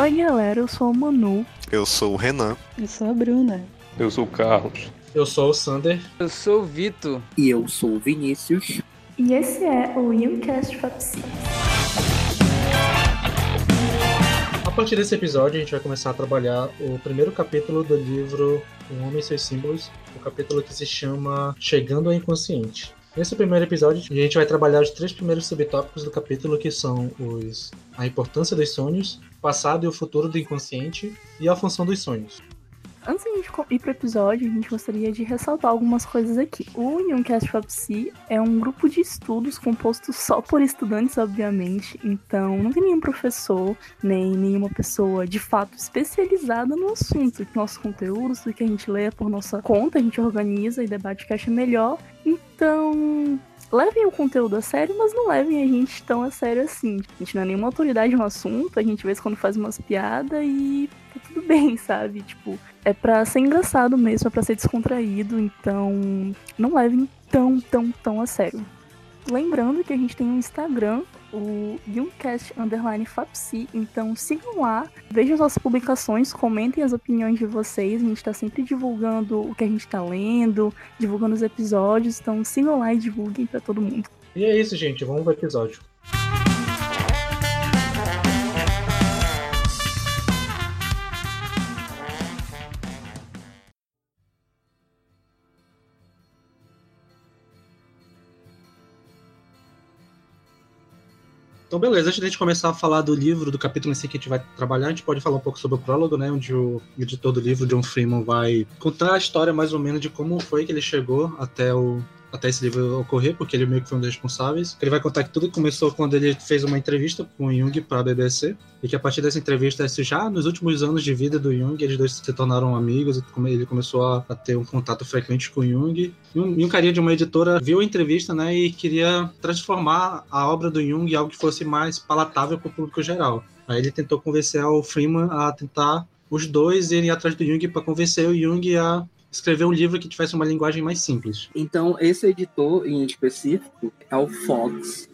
Oi, galera, eu sou o Manu. Eu sou o Renan. Eu sou a Bruna. Eu sou o Carlos. Eu sou o Sander. Eu sou o Vitor. E eu sou o Vinícius. E esse é o Youngcast Fapsi. A partir desse episódio, a gente vai começar a trabalhar o primeiro capítulo do livro O Homem e Seus Símbolos, o capítulo que se chama Chegando ao Inconsciente. Nesse primeiro episódio, a gente vai trabalhar os três primeiros subtópicos do capítulo, que são os a importância dos sonhos, o passado e o futuro do inconsciente e a função dos sonhos. Antes de a gente ir pro episódio, a gente gostaria de ressaltar algumas coisas aqui. O Youngcast Psi é um grupo de estudos composto só por estudantes, obviamente. Então, não tem nenhum professor, nem nenhuma pessoa de fato especializada no assunto. Nossos conteúdos, tudo que a gente lê é por nossa conta, a gente organiza e debate o que acha melhor. Então, levem o conteúdo a sério, mas não levem a gente tão a sério assim. A gente não é nenhuma autoridade no assunto, a gente vê quando faz umas piadas e tá tudo bem, sabe? Tipo, é pra ser engraçado mesmo, é pra ser descontraído, então não levem tão, tão, tão a sério. Lembrando que a gente tem um Instagram, o Youngcast Underline Fapsi, então sigam lá, vejam as nossas publicações, comentem as opiniões de vocês, a gente tá sempre divulgando o que a gente tá lendo, divulgando os episódios, então sigam lá e divulguem para todo mundo. E é isso, gente, vamos pro episódio. Então, beleza, antes de a gente começar a falar do livro, do capítulo em si que a gente vai trabalhar, a gente pode falar um pouco sobre o prólogo, né? Onde o editor do livro, John Freeman, vai contar a história mais ou menos de como foi que ele chegou até o, até esse livro ocorrer, porque ele meio que foi um dos responsáveis. Ele vai contar que tudo começou quando ele fez uma entrevista com o Jung para a BBC, e que a partir dessa entrevista, já nos últimos anos de vida do Jung, eles dois se tornaram amigos, ele começou a, a ter um contato frequente com o Jung. E um, e um carinha de uma editora viu a entrevista, né, e queria transformar a obra do Jung em algo que fosse mais palatável para o público geral. Aí ele tentou convencer o Freeman a tentar os dois irem atrás do Jung para convencer o Jung a escrever um livro que tivesse uma linguagem mais simples. Então, esse editor em específico é o Fox.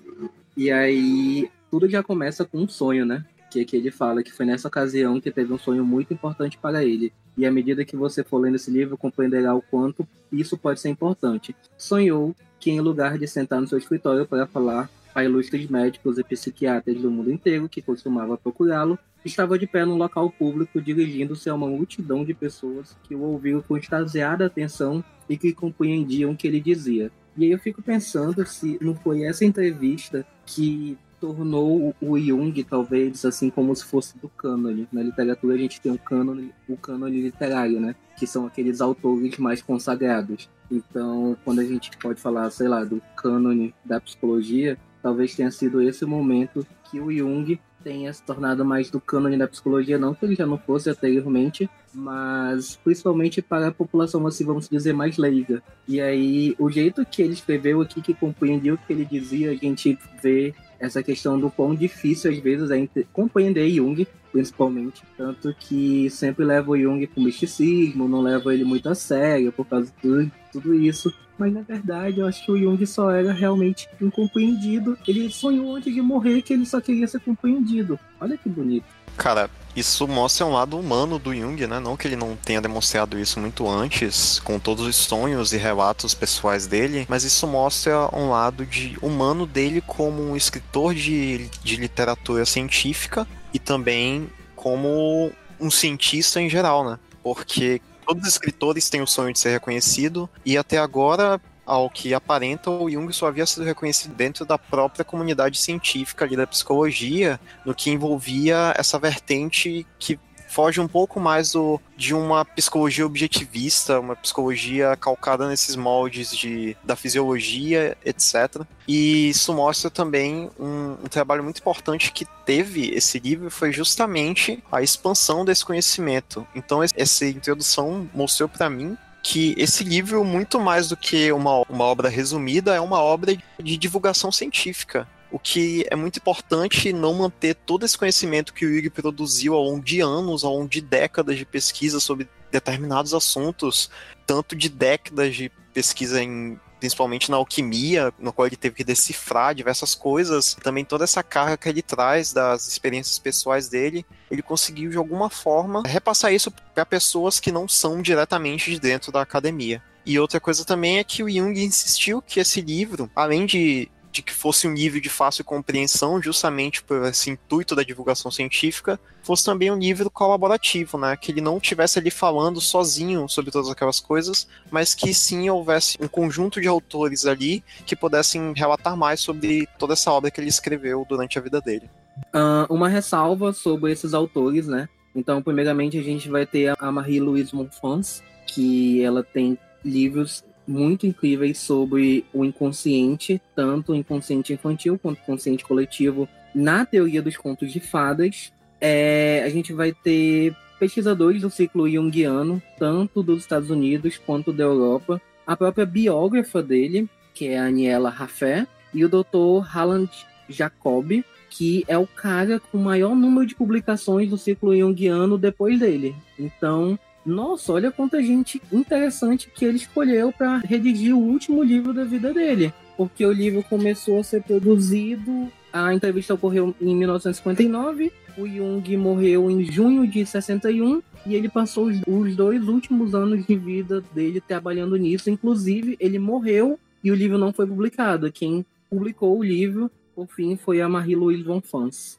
E aí, tudo já começa com um sonho, né? Que, que ele fala que foi nessa ocasião que teve um sonho muito importante para ele. E à medida que você for lendo esse livro, compreenderá o quanto isso pode ser importante. Sonhou que, em lugar de sentar no seu escritório para falar a ilustres médicos e psiquiatras do mundo inteiro que costumava procurá-lo, estava de pé num local público dirigindo-se a uma multidão de pessoas que o ouviram com extasiada atenção e que compreendiam o que ele dizia. E aí eu fico pensando se não foi essa entrevista que tornou o Jung, talvez, assim como se fosse do cânone. Na literatura a gente tem o cânone, o cânone literário, né? Que são aqueles autores mais consagrados. Então, quando a gente pode falar, sei lá, do cânone da psicologia, talvez tenha sido esse momento que o Jung tenha se tornado mais do cânone da psicologia, não que ele já não fosse anteriormente, mas principalmente para a população, assim, vamos dizer, mais leiga. E aí, o jeito que ele escreveu aqui, que compreendia o que ele dizia, a gente vê essa questão do quão difícil às vezes é compreender Jung, principalmente. Tanto que sempre leva o Jung com misticismo, não leva ele muito a sério por causa de tudo, isso. Mas na verdade, eu acho que o Jung só era realmente incompreendido. Ele sonhou antes de morrer que ele só queria ser compreendido. Olha que bonito. Cara, isso mostra um lado humano do Jung, né? Não que ele não tenha demonstrado isso muito antes, com todos os sonhos e relatos pessoais dele, mas isso mostra um lado de humano dele como um escritor de, de literatura científica e também como um cientista em geral, né? Porque todos os escritores têm o sonho de ser reconhecido e até agora ao que aparenta, o Jung só havia sido reconhecido dentro da própria comunidade científica ali da psicologia, no que envolvia essa vertente que foge um pouco mais do, de uma psicologia objetivista, uma psicologia calcada nesses moldes de, da fisiologia, etc. E isso mostra também um, um trabalho muito importante que teve esse livro, foi justamente a expansão desse conhecimento. Então, essa introdução mostrou para mim que esse livro, muito mais do que uma, uma obra resumida, é uma obra de divulgação científica. O que é muito importante não manter todo esse conhecimento que o Yuri produziu ao longo de anos, ao longo de décadas de pesquisa sobre determinados assuntos, tanto de décadas de pesquisa em principalmente na alquimia, no qual ele teve que decifrar diversas coisas, também toda essa carga que ele traz das experiências pessoais dele, ele conseguiu de alguma forma repassar isso para pessoas que não são diretamente de dentro da academia. E outra coisa também é que o Jung insistiu que esse livro, além de de que fosse um livro de fácil compreensão, justamente por esse intuito da divulgação científica, fosse também um livro colaborativo, né? Que ele não estivesse ali falando sozinho sobre todas aquelas coisas, mas que sim houvesse um conjunto de autores ali que pudessem relatar mais sobre toda essa obra que ele escreveu durante a vida dele. Uh, uma ressalva sobre esses autores, né? Então, primeiramente, a gente vai ter a Marie-Louise Monfons, que ela tem livros muito incríveis sobre o inconsciente, tanto o inconsciente infantil quanto o inconsciente coletivo, na teoria dos contos de fadas. É, a gente vai ter pesquisadores do ciclo junguiano, tanto dos Estados Unidos quanto da Europa, a própria biógrafa dele, que é a Aniela Raffé, e o Dr. Halland Jacob, que é o cara com o maior número de publicações do ciclo junguiano depois dele. Então, nossa, olha quanta gente interessante que ele escolheu para redigir o último livro da vida dele. Porque o livro começou a ser produzido, a entrevista ocorreu em 1959, o Jung morreu em junho de 61 e ele passou os dois últimos anos de vida dele trabalhando nisso. Inclusive, ele morreu e o livro não foi publicado. Quem publicou o livro, por fim, foi a Marie-Louise von Fans.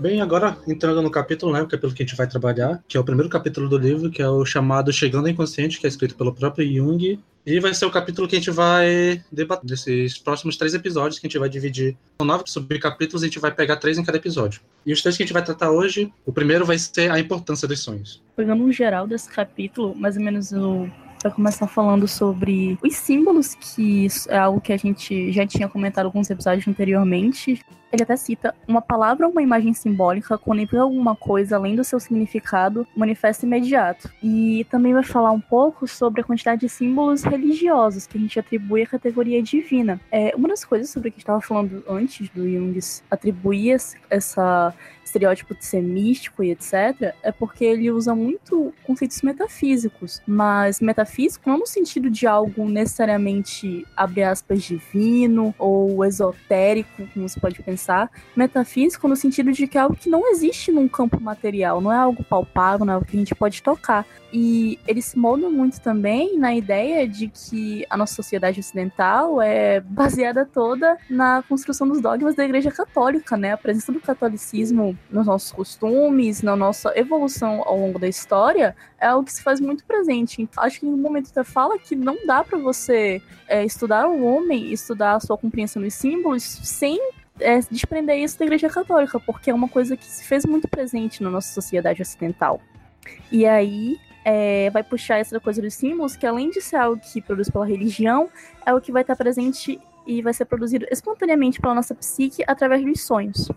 Bem, agora entrando no capítulo, né, o capítulo que a gente vai trabalhar, que é o primeiro capítulo do livro, que é o chamado Chegando ao Inconsciente, que é escrito pelo próprio Jung, e vai ser o capítulo que a gente vai debater desses próximos três episódios, que a gente vai dividir. Nove subcapítulos, a gente vai pegar três em cada episódio. E os três que a gente vai tratar hoje, o primeiro vai ser a importância dos sonhos. Pegando um geral desse capítulo, mais ou menos o vai começar falando sobre os símbolos, que é algo que a gente já tinha comentado alguns episódios anteriormente. Ele até cita: uma palavra ou uma imagem simbólica, quando implica alguma coisa além do seu significado, manifesta imediato. E também vai falar um pouco sobre a quantidade de símbolos religiosos que a gente atribui à categoria divina. É, uma das coisas sobre o que estava falando antes do Jung atribuir essa estereótipo de ser místico e etc., é porque ele usa muito conceitos metafísicos, mas metafísico não no sentido de algo necessariamente, abre aspas, divino ou esotérico, como você pode pensar, metafísico no sentido de que é algo que não existe num campo material, não é algo palpável, não é algo que a gente pode tocar. E ele se molda muito também na ideia de que a nossa sociedade ocidental é baseada toda na construção dos dogmas da Igreja Católica, né? A presença do catolicismo nos nossos costumes, na nossa evolução ao longo da história, é algo que se faz muito presente. Então, acho que no momento até fala que não dá para você é, estudar o homem, estudar a sua compreensão dos símbolos sem é, desprender isso da Igreja Católica, porque é uma coisa que se fez muito presente na nossa sociedade ocidental. E aí, é, vai puxar essa coisa dos símbolos, que além de ser algo que produz pela religião, é o que vai estar presente e vai ser produzido espontaneamente pela nossa psique através dos sonhos.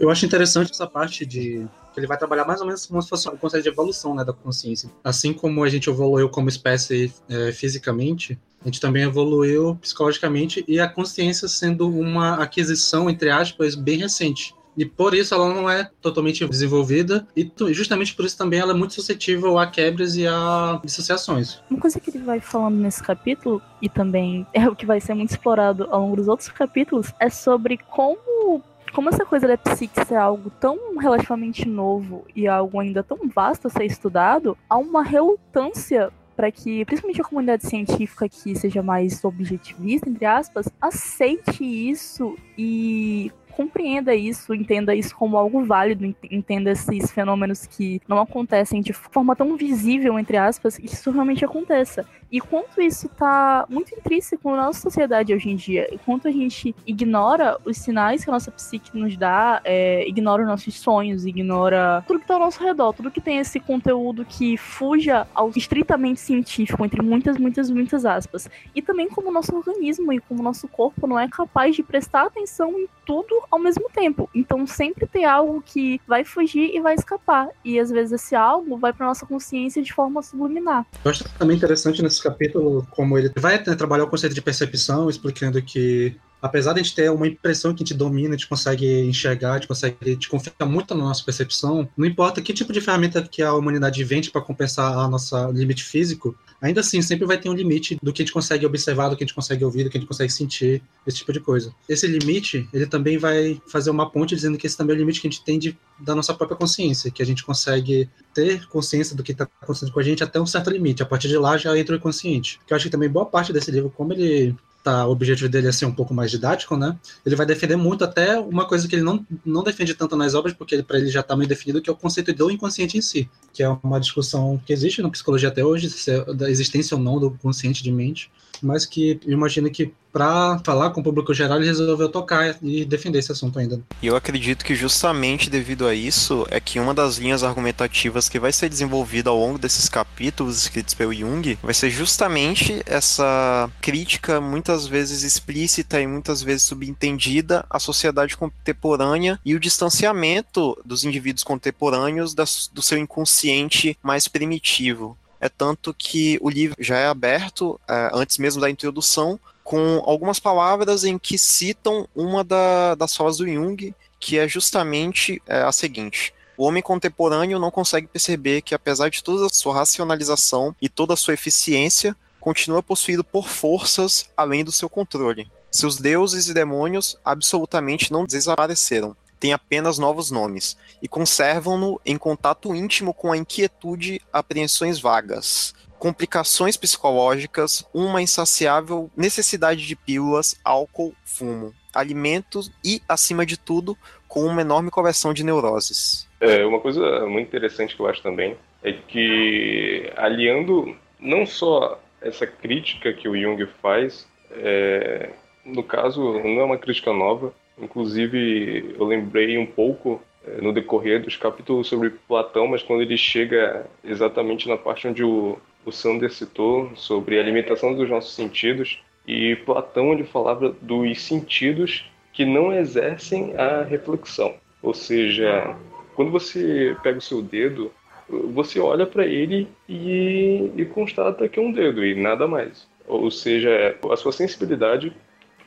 Eu acho interessante essa parte de que ele vai trabalhar mais ou menos como se fosse um conceito de evolução né, da consciência. Assim como a gente evoluiu como espécie é, fisicamente, a gente também evoluiu psicologicamente e a consciência sendo uma aquisição, entre aspas, bem recente. E por isso ela não é totalmente desenvolvida, e justamente por isso também ela é muito suscetível a quebras e a dissociações. Uma coisa que ele vai falando nesse capítulo, e também é o que vai ser muito explorado ao longo dos outros capítulos, é sobre como como essa coisa da psique ser algo tão relativamente novo e algo ainda tão vasto a ser estudado, há uma relutância para que, principalmente a comunidade científica que seja mais objetivista, entre aspas, aceite isso e compreenda isso, entenda isso como algo válido, entenda esses fenômenos que não acontecem de forma tão visível, entre aspas, que isso realmente aconteça. E quanto isso está muito intrínseco na nossa sociedade hoje em dia, e quanto a gente ignora os sinais que a nossa psique nos dá, é, ignora os nossos sonhos, ignora tudo que está ao nosso redor, tudo que tem esse conteúdo que fuja ao estritamente científico, entre muitas, muitas, muitas aspas. E também como o nosso organismo e como o nosso corpo não é capaz de prestar atenção em tudo ao mesmo tempo. Então sempre tem algo que vai fugir e vai escapar. E às vezes esse algo vai para nossa consciência de forma subliminar. Eu acho também interessante nesse capítulo como ele vai né, trabalhar o conceito de percepção, explicando que apesar de a gente ter uma impressão que a gente domina, a gente consegue enxergar, a gente consegue a gente confia muito na nossa percepção, não importa que tipo de ferramenta que a humanidade invente para compensar a nossa limite físico, ainda assim sempre vai ter um limite do que a gente consegue observar, do que a gente consegue ouvir, do que a gente consegue sentir, esse tipo de coisa. Esse limite, ele também vai fazer uma ponte dizendo que esse também é o limite que a gente tem de, da nossa própria consciência, que a gente consegue ter consciência do que está acontecendo com a gente até um certo limite. A partir de lá já entra o inconsciente. Que eu acho que também boa parte desse livro, como ele tá, o objetivo dele é ser um pouco mais didático, né? Ele vai defender muito até uma coisa que ele não, não defende tanto nas obras, porque para ele já está meio definido, que é o conceito do inconsciente em si, que é uma discussão que existe na psicologia até hoje, é da existência ou não do consciente de mente, mas que imagino que para falar com o público geral, ele resolveu tocar e defender esse assunto ainda. E eu acredito que justamente devido a isso é que uma das linhas argumentativas que vai ser desenvolvida ao longo desses capítulos escritos pelo Jung vai ser justamente essa crítica muitas vezes explícita e muitas vezes subentendida à sociedade contemporânea e o distanciamento dos indivíduos contemporâneos do seu inconsciente mais primitivo. É tanto que o livro já é aberto, é, antes mesmo da introdução, com algumas palavras em que citam uma da, das falas do Jung, que é justamente é, a seguinte. O homem contemporâneo não consegue perceber que, apesar de toda a sua racionalização e toda a sua eficiência, continua possuído por forças além do seu controle. Seus deuses e demônios absolutamente não desapareceram têm apenas novos nomes e conservam-no em contato íntimo com a inquietude, apreensões vagas, complicações psicológicas, uma insaciável necessidade de pílulas, álcool, fumo, alimentos e, acima de tudo, com uma enorme coleção de neuroses. É, uma coisa muito interessante que eu acho também é que, aliando não só essa crítica que o Jung faz, é, no caso, não é uma crítica nova, Inclusive, eu lembrei um pouco é, no decorrer dos capítulos sobre Platão, mas quando ele chega exatamente na parte onde o, o Sander citou sobre a alimentação dos nossos sentidos, e Platão ele falava dos sentidos que não exercem a reflexão. Ou seja, quando você pega o seu dedo, você olha para ele e, e constata que é um dedo e nada mais. Ou seja, a sua sensibilidade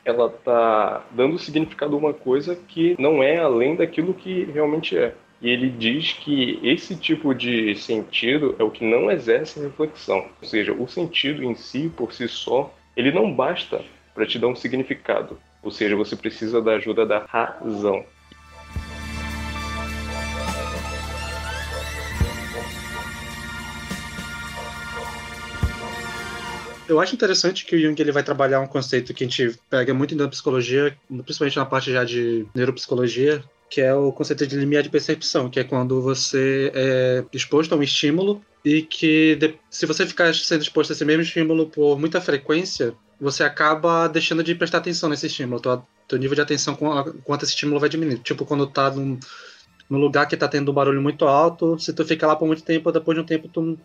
ela tá dando significado a uma coisa que não é além daquilo que realmente é. E ele diz que esse tipo de sentido é o que não exerce reflexão. Ou seja, o sentido em si, por si só, ele não basta para te dar um significado. Ou seja, você precisa da ajuda da razão. Eu acho interessante que o Jung ele vai trabalhar um conceito que a gente pega muito na psicologia, principalmente na parte já de neuropsicologia, que é o conceito de limiar de percepção, que é quando você é exposto a um estímulo e que se você ficar sendo exposto a esse mesmo estímulo por muita frequência, você acaba deixando de prestar atenção nesse estímulo. Teu, nível de atenção quanto esse estímulo vai diminuir. Tipo, quando tá num, num lugar que tá tendo um barulho muito alto, se tu fica lá por muito tempo, depois de um tempo tu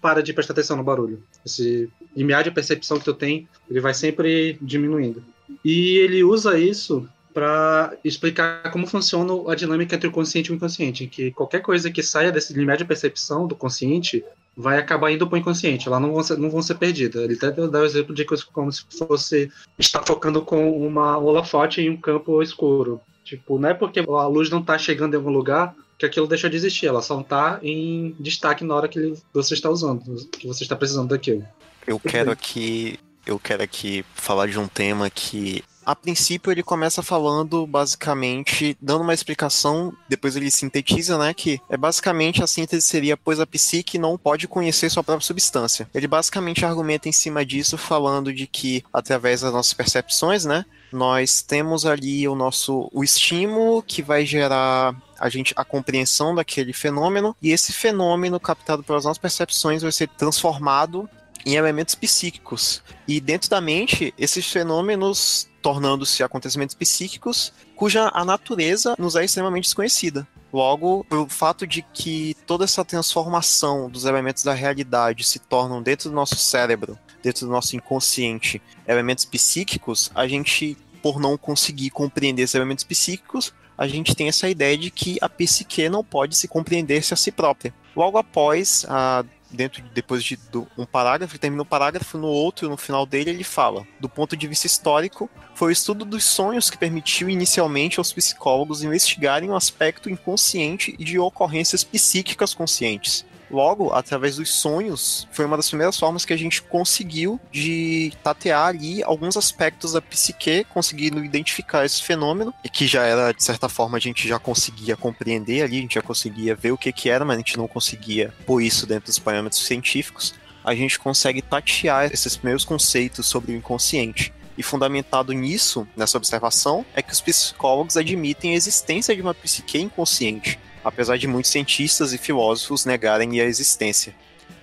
para de prestar atenção no barulho. Esse limiar de percepção que tu tem, ele vai sempre diminuindo. E ele usa isso para explicar como funciona a dinâmica entre o consciente e o inconsciente, que qualquer coisa que saia desse limiar de percepção do consciente vai acabar indo para o inconsciente, lá não vão ser, não vão ser perdidas. Ele até dá o exemplo de como se fosse estar focando com uma holofote em um campo escuro. Tipo, não é porque a luz não tá chegando em algum lugar que aquilo deixa de existir, ela só tá em destaque na hora que você está usando, que você está precisando daquilo. Eu quero aqui, eu quero aqui falar de um tema que a princípio ele começa falando basicamente, dando uma explicação, depois ele sintetiza, né, que é basicamente a síntese seria pois a psique não pode conhecer sua própria substância. Ele basicamente argumenta em cima disso falando de que através das nossas percepções, né, nós temos ali o nosso o estímulo que vai gerar a gente a compreensão daquele fenômeno e esse fenômeno captado pelas nossas percepções vai ser transformado em elementos psíquicos. E dentro da mente, esses fenômenos tornando-se acontecimentos psíquicos cuja a natureza nos é extremamente desconhecida. Logo, pelo fato de que toda essa transformação dos elementos da realidade se tornam dentro do nosso cérebro, dentro do nosso inconsciente, elementos psíquicos, a gente por não conseguir compreender esses elementos psíquicos, a gente tem essa ideia de que a psique não pode se compreender-se a si própria. Logo após, a, dentro depois de do, um parágrafo, ele termina um parágrafo, no outro, no final dele, ele fala: do ponto de vista histórico, foi o estudo dos sonhos que permitiu inicialmente aos psicólogos investigarem o aspecto inconsciente de ocorrências psíquicas conscientes. Logo, através dos sonhos, foi uma das primeiras formas que a gente conseguiu de tatear ali alguns aspectos da psique, conseguindo identificar esse fenômeno, e que já era, de certa forma, a gente já conseguia compreender ali, a gente já conseguia ver o que que era, mas a gente não conseguia pôr isso dentro dos parâmetros científicos. A gente consegue tatear esses primeiros conceitos sobre o inconsciente. E fundamentado nisso, nessa observação, é que os psicólogos admitem a existência de uma psique inconsciente, apesar de muitos cientistas e filósofos negarem a existência.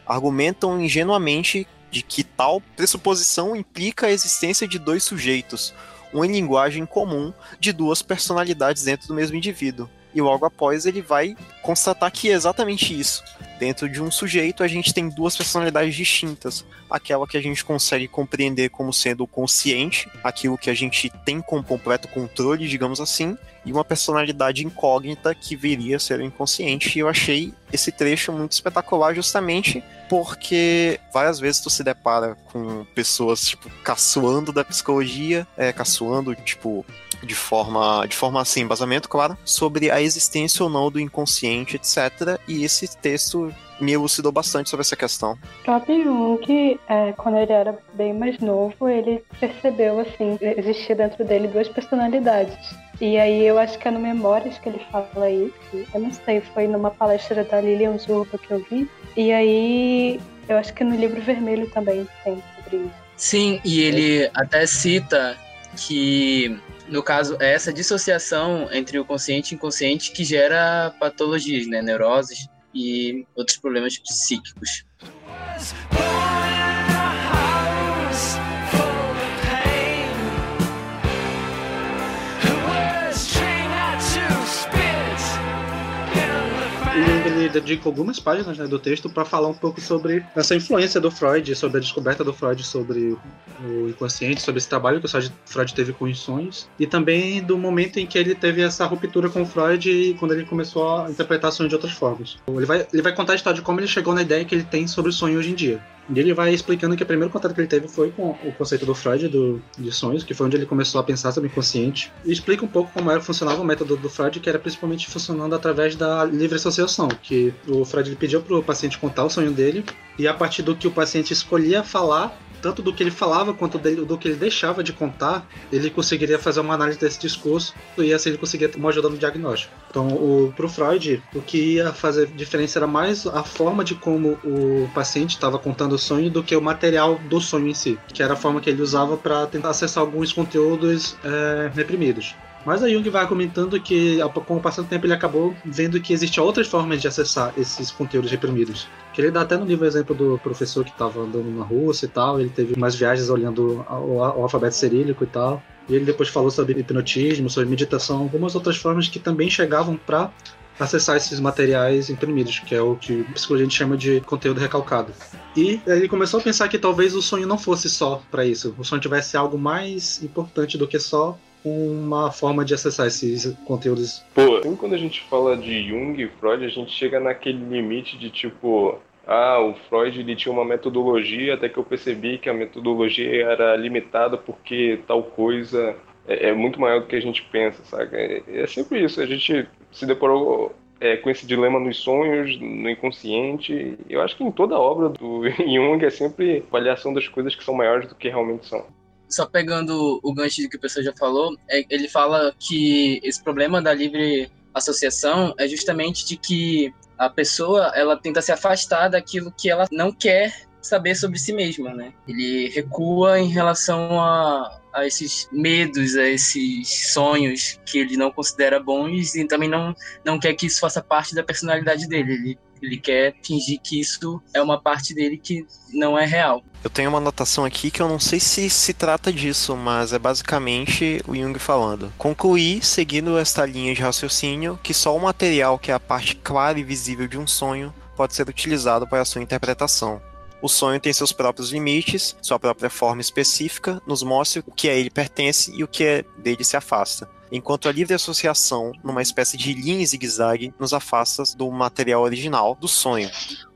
Argumentam ingenuamente de que tal pressuposição implica a existência de dois sujeitos, uma linguagem comum de duas personalidades dentro do mesmo indivíduo. E logo após ele vai constatar que é exatamente isso. Dentro de um sujeito, a gente tem duas personalidades distintas. Aquela que a gente consegue compreender como sendo consciente, aquilo que a gente tem com completo controle, digamos assim, e uma personalidade incógnita que viria a ser o inconsciente. E eu achei esse trecho muito espetacular justamente porque várias vezes tu se depara com pessoas, tipo, caçoando da psicologia, é, caçoando, tipo, de forma, de forma assim, embasamento, claro, sobre a existência ou não do inconsciente, etc. E esse texto me elucidou bastante sobre essa questão. Próprio Jung, é, quando ele era bem mais novo, ele percebeu, assim, existir dentro dele duas personalidades. E aí eu acho que é no Memórias que ele fala isso. Eu não sei, foi numa palestra da Lilian Zurba que eu vi. E aí eu acho que no livro vermelho também tem sobre isso. Sim, e ele até cita que, no caso, é essa dissociação entre o consciente e inconsciente que gera patologias, né, neuroses e outros problemas psíquicos. Ele dedica algumas páginas né, do texto para falar um pouco sobre essa influência do Freud, sobre a descoberta do Freud sobre o inconsciente, sobre esse trabalho que o Freud teve com os sonhos, e também do momento em que ele teve essa ruptura com o Freud e quando ele começou a interpretar sonhos de outras formas. Ele vai, ele vai contar a história de como ele chegou na ideia que ele tem sobre o sonho hoje em dia. E ele vai explicando que o primeiro contato que ele teve foi com o conceito do Freud do, de sonhos, que foi onde ele começou a pensar sobre o inconsciente. E explica um pouco como era, funcionava o método do Freud, que era principalmente funcionando através da livre associação, que o Freud pediu para o paciente contar o sonho dele, e a partir do que o paciente escolhia falar, tanto do que ele falava quanto do que ele deixava de contar, ele conseguiria fazer uma análise desse discurso e assim ele conseguia ter uma ajuda no diagnóstico. Então, o, pro Freud, o que ia fazer diferença era mais a forma de como o paciente estava contando o sonho do que o material do sonho em si, que era a forma que ele usava para tentar acessar alguns conteúdos é, reprimidos. Mas a Jung vai argumentando que, com o passar do tempo, ele acabou vendo que existiam outras formas de acessar esses conteúdos reprimidos. Que ele dá até no livro o exemplo do professor que estava andando na Rússia e tal, ele teve umas viagens olhando o, o alfabeto cirílico e tal. E ele depois falou sobre hipnotismo, sobre meditação, algumas outras formas que também chegavam para acessar esses materiais imprimidos, que é o que a psicologia chama de conteúdo recalcado. E ele começou a pensar que talvez o sonho não fosse só para isso, o sonho tivesse algo mais importante do que só uma forma de acessar esses conteúdos. Pô, sempre quando a gente fala de Jung e Freud, a gente chega naquele limite de tipo, ah, o Freud ele tinha uma metodologia, até que eu percebi que a metodologia era limitada porque tal coisa é, é muito maior do que a gente pensa, sabe? É, é sempre isso, a gente se deparou é, com esse dilema nos sonhos, no inconsciente. Eu acho que em toda obra do Jung é sempre avaliação das coisas que são maiores do que realmente são só pegando o gancho que o pessoal já falou, é, ele fala que esse problema da livre associação é justamente de que a pessoa ela tenta se afastar daquilo que ela não quer saber sobre si mesma, né? Ele recua em relação a, a esses medos, a esses sonhos que ele não considera bons e também não, não quer que isso faça parte da personalidade dele. Ele ele quer fingir que isso é uma parte dele que não é real. Eu tenho uma anotação aqui que eu não sei se se trata disso, mas é basicamente o Jung falando. Concluí, seguindo esta linha de raciocínio, que só o material que é a parte clara e visível de um sonho pode ser utilizado para a sua interpretação. O sonho tem seus próprios limites, sua própria forma específica, nos mostra o que a ele pertence e o que é dele se afasta enquanto a livre associação, numa espécie de linha zigue-zague, nos afasta do material original do sonho.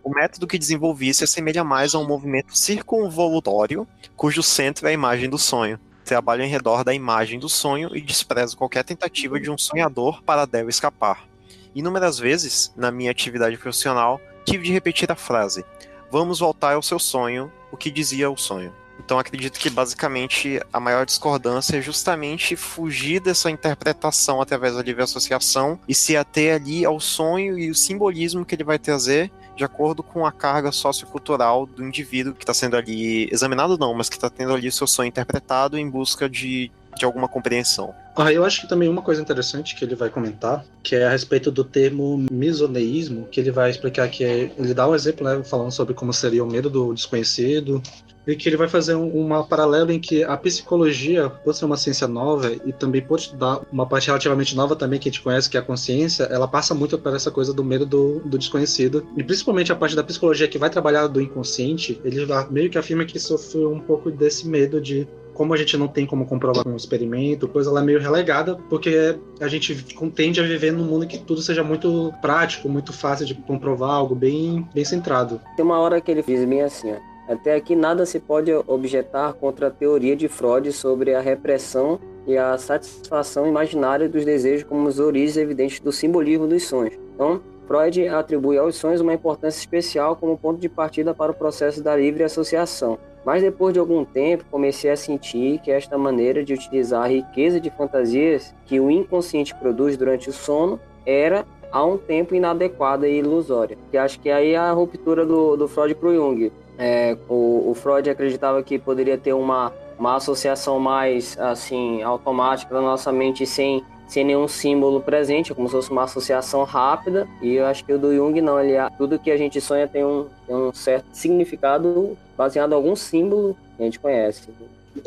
O método que desenvolvi se assemelha mais a um movimento circunvolutório, cujo centro é a imagem do sonho. Trabalho em redor da imagem do sonho e desprezo qualquer tentativa de um sonhador para dela escapar. Inúmeras vezes, na minha atividade profissional, tive de repetir a frase: Vamos voltar ao seu sonho, o que dizia o sonho. Então acredito que basicamente a maior discordância é justamente fugir dessa interpretação através da livre associação e se ater ali ao sonho e o simbolismo que ele vai trazer de acordo com a carga sociocultural do indivíduo que está sendo ali examinado, não, mas que está tendo ali o seu sonho interpretado em busca de de alguma compreensão. Ah, eu acho que também uma coisa interessante que ele vai comentar, que é a respeito do termo misoneísmo, que ele vai explicar que é, ele dá um exemplo, né, falando sobre como seria o medo do desconhecido, e que ele vai fazer uma paralela em que a psicologia, por ser uma ciência nova e também por estudar uma parte relativamente nova também que a gente conhece, que é a consciência, ela passa muito por essa coisa do medo do, do desconhecido. E principalmente a parte da psicologia que vai trabalhar do inconsciente, ele meio que afirma que sofreu um pouco desse medo de como a gente não tem como comprovar com um experimento, coisa ela é meio relegada, porque a gente tende a viver num mundo que tudo seja muito prático, muito fácil de comprovar, algo bem, bem centrado. Tem uma hora que ele diz bem assim, ó. Até aqui nada se pode objetar contra a teoria de Freud sobre a repressão e a satisfação imaginária dos desejos como as origens evidentes do simbolismo dos sonhos. Então, Freud atribui aos sonhos uma importância especial como ponto de partida para o processo da livre associação. Mas depois de algum tempo, comecei a sentir que esta maneira de utilizar a riqueza de fantasias que o inconsciente produz durante o sono era há um tempo inadequada e ilusória. Que acho que aí é a ruptura do, do Freud para o Jung. É, o, o Freud acreditava que poderia ter uma, uma associação mais assim automática da nossa mente sem sem nenhum símbolo presente, como se fosse uma associação rápida. E eu acho que o do Jung não, ele tudo que a gente sonha tem um, tem um certo significado baseado em algum símbolo que a gente conhece.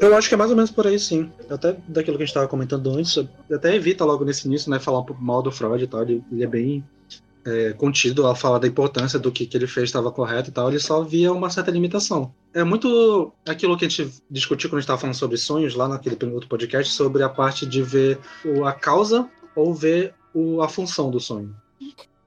Eu acho que é mais ou menos por aí, sim. Até daquilo que a gente estava comentando antes, até evita logo nesse início, né, falar um pouco mal do Freud e tal. Ele, ele é bem é, contido ao falar da importância do que, que ele fez estava correto e tal. Ele só via uma certa limitação. É muito aquilo que a gente discutiu quando a gente estava falando sobre sonhos, lá naquele outro podcast, sobre a parte de ver a causa ou ver a função do sonho.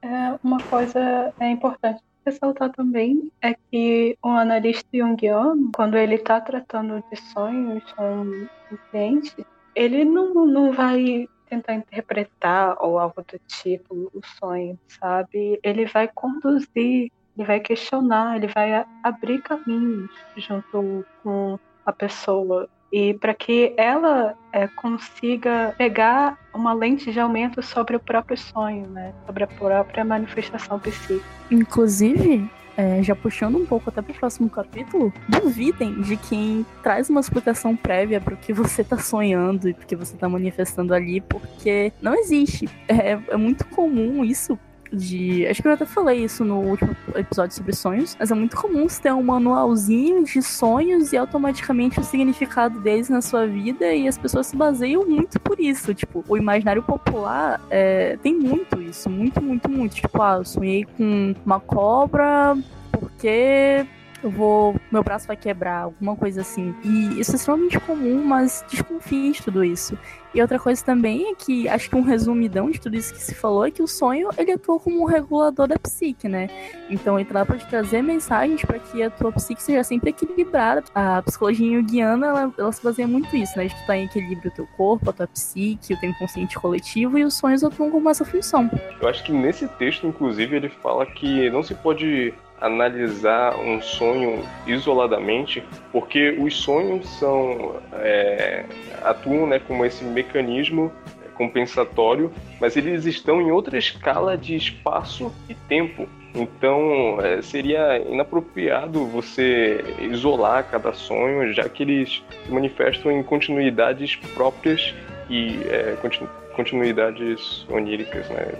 É, uma coisa é importante ressaltar também é que o analista junguiano, quando ele está tratando de sonhos com cliente, ele não, não vai tentar interpretar ou algo do tipo o sonho, sabe? Ele vai conduzir, ele vai questionar, ele vai abrir caminhos junto com a pessoa e para que ela é, consiga pegar uma lente de aumento sobre o próprio sonho, né? Sobre a própria manifestação psíquica. Inclusive, é, já puxando um pouco até para o próximo capítulo, duvidem de quem traz uma explicação prévia para o que você está sonhando e porque você está manifestando ali, porque não existe. É, é muito comum isso de. Acho que eu até falei isso no último episódio sobre sonhos, mas é muito comum você ter um manualzinho de sonhos e automaticamente o significado deles na sua vida e as pessoas se baseiam muito por isso. Tipo, o imaginário popular é, tem muito isso, muito, muito, muito. Tipo, ah, eu sonhei com uma cobra porque eu vou, meu braço vai quebrar, alguma coisa assim. E isso é extremamente comum, mas desconfie de tudo isso. E outra coisa também é que acho que um resumidão de tudo isso que se falou é que o sonho ele atua como um regulador da psique, né? Então ele lá pode trazer mensagens para que a tua psique seja sempre equilibrada. A psicologia junguiana ela, ela se baseia muito nisso, né? De tu tá em equilíbrio o teu corpo, a tua psique, o teu inconsciente coletivo e os sonhos atuam como essa função. Eu acho que nesse texto, inclusive, ele fala que não se pode analisar um sonho isoladamente, porque os sonhos são é, atuam né, como esse mecanismo compensatório, mas eles estão em outra escala de espaço e tempo. Então é, seria inapropriado você isolar cada sonho, já que eles se manifestam em continuidades próprias e é, continuidades oníricas, né?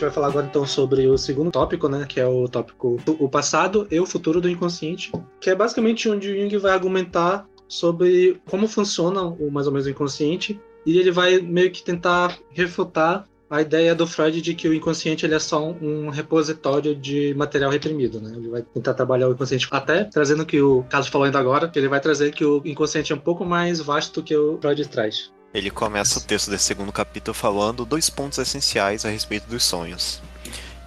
Gente vai falar agora então sobre o segundo tópico, né? Que é o tópico o passado e o futuro do inconsciente, que é basicamente onde Jung vai argumentar sobre como funciona o mais ou menos o inconsciente e ele vai meio que tentar refutar a ideia do Freud de que o inconsciente ele é só um repositório de material reprimido, né? Ele vai tentar trabalhar o inconsciente até trazendo que o caso falou ainda agora, que ele vai trazer que o inconsciente é um pouco mais vasto que o Freud traz. Ele começa o texto desse segundo capítulo falando dois pontos essenciais a respeito dos sonhos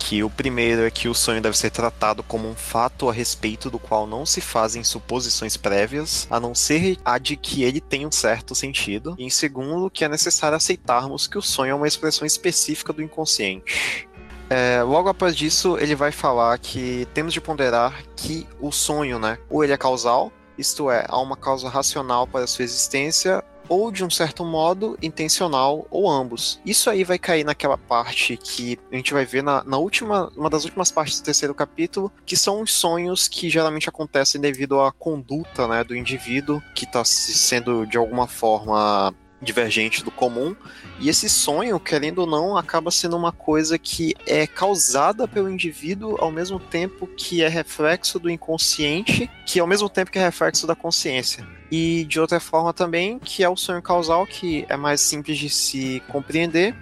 que o primeiro é que o sonho deve ser tratado como um fato a respeito do qual não se fazem suposições prévias, a não ser a de que ele tem um certo sentido. E em segundo, que é necessário aceitarmos que o sonho é uma expressão específica do inconsciente. É, logo após disso, ele vai falar que temos de ponderar que o sonho, né, ou ele é causal, isto é, há uma causa racional para sua existência, ou de um certo modo intencional, ou ambos. Isso aí vai cair naquela parte que a gente vai ver na, na última, uma das últimas partes do terceiro capítulo, que são os sonhos que geralmente acontecem devido à conduta né, do indivíduo que está sendo de alguma forma divergente do comum. E esse sonho, querendo ou não, acaba sendo uma coisa que é causada pelo indivíduo ao mesmo tempo que é reflexo do inconsciente, que ao mesmo tempo que é reflexo da consciência. E de outra forma também, que é o sonho causal, que é mais simples de se compreender,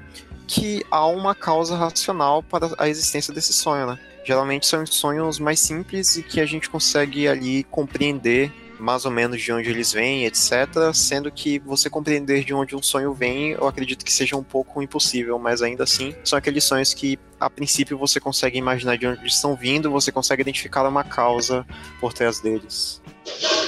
que há uma causa racional para a existência desse sonho, né? Geralmente são sonhos mais simples e que a gente consegue ali compreender mais ou menos de onde eles vêm, etc. Sendo que você compreender de onde um sonho vem, eu acredito que seja um pouco impossível, mas ainda assim são aqueles sonhos que a princípio você consegue imaginar de onde eles estão vindo, você consegue identificar uma causa por trás deles.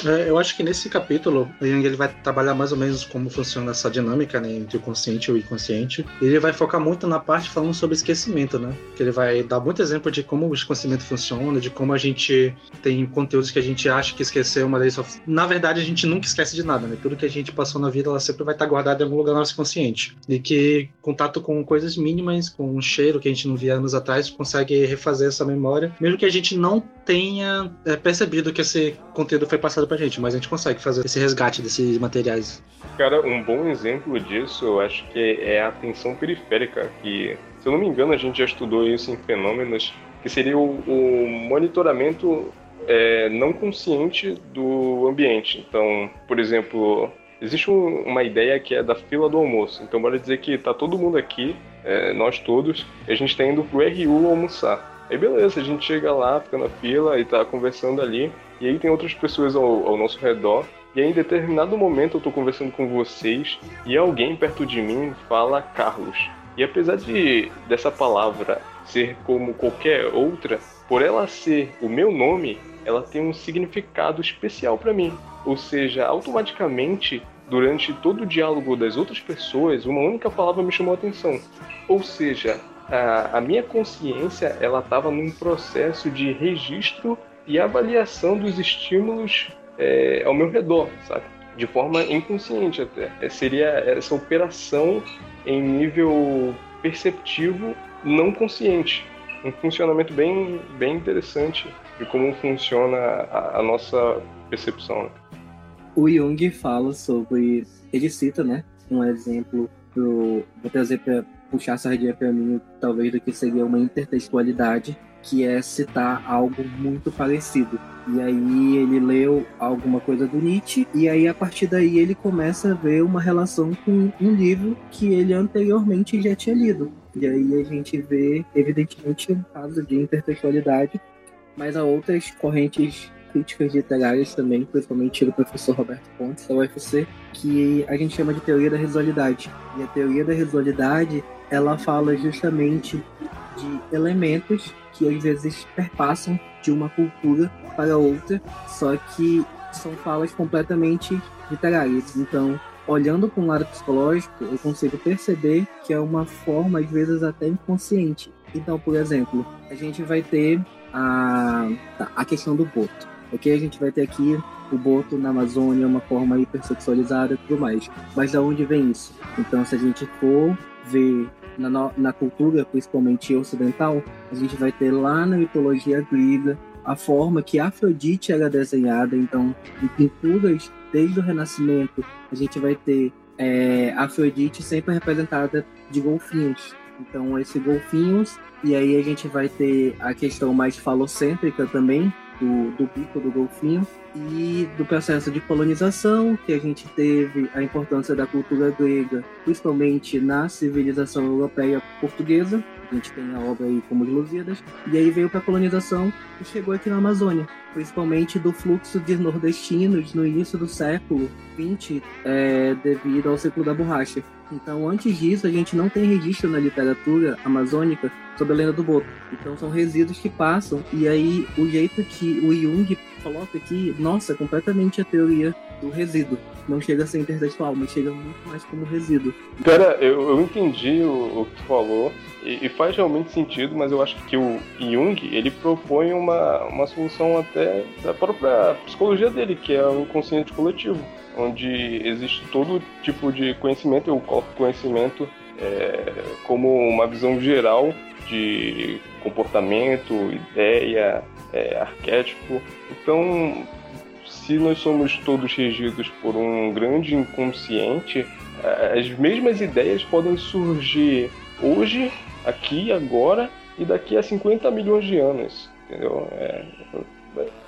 É, eu acho que nesse capítulo, o Jung ele vai trabalhar mais ou menos como funciona essa dinâmica né, entre o consciente e o inconsciente. Ele vai focar muito na parte falando sobre esquecimento, né? Que ele vai dar muito exemplo de como o esquecimento funciona, de como a gente tem conteúdos que a gente acha que esqueceu, mas só... na verdade a gente nunca esquece de nada, né? Tudo que a gente passou na vida, ela sempre vai estar guardada em algum lugar do nosso consciente. E que contato com coisas mínimas, com um cheiro que a gente não anos atrás, consegue refazer essa memória, mesmo que a gente não tenha é, percebido que esse conteúdo foi passado pra gente, mas a gente consegue fazer esse resgate desses materiais. Cara, um bom exemplo disso, eu acho que é a atenção periférica, que, se eu não me engano, a gente já estudou isso em fenômenos, que seria o, o monitoramento é, não consciente do ambiente. Então, por exemplo, existe um, uma ideia que é da fila do almoço. Então, bora dizer que tá todo mundo aqui, é, nós todos, a gente está indo pro RU almoçar. Aí beleza, a gente chega lá, fica na fila e tá conversando ali. E aí tem outras pessoas ao, ao nosso redor. E aí, em determinado momento eu tô conversando com vocês e alguém perto de mim fala Carlos. E apesar de dessa palavra ser como qualquer outra, por ela ser o meu nome, ela tem um significado especial para mim. Ou seja, automaticamente, durante todo o diálogo das outras pessoas, uma única palavra me chamou a atenção. Ou seja, a, a minha consciência ela estava num processo de registro e avaliação dos estímulos é, ao meu redor, sabe? De forma inconsciente até. É, seria essa operação em nível perceptivo não consciente. Um funcionamento bem, bem interessante de como funciona a, a nossa percepção. Né? O Jung fala sobre. Ele cita, né? Um exemplo pro. Vou trazer para puxar a sardinha para mim, talvez do que seria uma intertextualidade que é citar algo muito parecido. E aí ele leu alguma coisa do Nietzsche, e aí a partir daí ele começa a ver uma relação com um livro que ele anteriormente já tinha lido. E aí a gente vê, evidentemente, um caso de intertextualidade, mas há outras correntes críticas literárias também, principalmente do professor Roberto Pontes, da UFC, que a gente chama de teoria da residualidade. E a teoria da residualidade, ela fala justamente de elementos que às vezes perpassam de uma cultura para outra, só que são falas completamente literárias. Então, olhando para um lado psicológico, eu consigo perceber que é uma forma, às vezes, até inconsciente. Então, por exemplo, a gente vai ter a, a questão do boto. Ok? A gente vai ter aqui o boto na Amazônia, uma forma hipersexualizada e tudo mais. Mas de onde vem isso? Então, se a gente for ver na, na cultura, principalmente ocidental, a gente vai ter lá na mitologia grega a forma que Afrodite era desenhada. Então, em pinturas desde o Renascimento, a gente vai ter é, Afrodite sempre representada de golfinhos. Então, esses golfinhos, e aí a gente vai ter a questão mais falocêntrica também, do, do bico do golfinho, e do processo de colonização, que a gente teve a importância da cultura grega, principalmente na civilização europeia portuguesa. A gente tem a obra aí como os Lusíadas. E aí veio para colonização e chegou aqui na Amazônia, principalmente do fluxo de nordestinos no início do século XX, é, devido ao ciclo da borracha. Então, antes disso, a gente não tem registro na literatura amazônica sobre a lenda do Boto. Então, são resíduos que passam. E aí, o jeito que o Jung coloca aqui, nossa, completamente a teoria do resíduo. Não chega a ser intertextual, mas chega muito mais como resíduo. Cara, eu, eu entendi o, o, que tu falou e, e, faz realmente sentido, mas eu acho que o Jung ele propõe uma, uma solução até da própria psicologia dele, que é o inconsciente coletivo, onde existe todo tipo de conhecimento, eu coloco conhecimento é, como uma visão geral de comportamento, ideia, é, arquétipo. Então, se nós somos todos regidos por um grande inconsciente, as mesmas ideias podem surgir hoje, aqui, agora e daqui a 50 milhões de anos, entendeu? É,